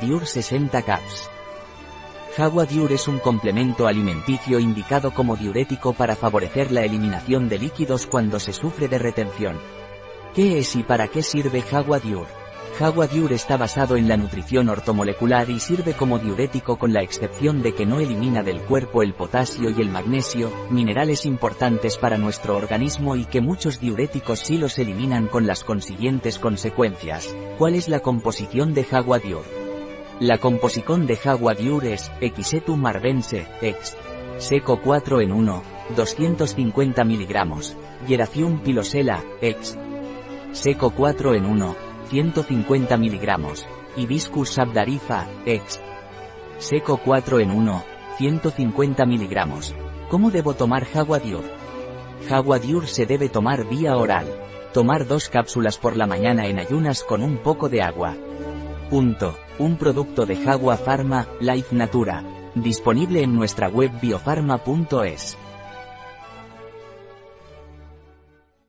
Diur 60 Caps. Diur es un complemento alimenticio indicado como diurético para favorecer la eliminación de líquidos cuando se sufre de retención. ¿Qué es y para qué sirve Diur? Diur está basado en la nutrición ortomolecular y sirve como diurético con la excepción de que no elimina del cuerpo el potasio y el magnesio, minerales importantes para nuestro organismo y que muchos diuréticos sí los eliminan con las consiguientes consecuencias. ¿Cuál es la composición de Diur? La composición de Diur es marbense, ex. Seco 4 en 1, 250 mg. Geracium pilosela, ex. Seco 4 en 1, 150 mg. Hibiscus sabdarifa, ex. Seco 4 en 1, 150 mg. ¿Cómo debo tomar Jaguadiur? Jaguadiur se debe tomar vía oral. Tomar dos cápsulas por la mañana en ayunas con un poco de agua. Punto. Un producto de Jagua Pharma, Life Natura. Disponible en nuestra web biofarma.es.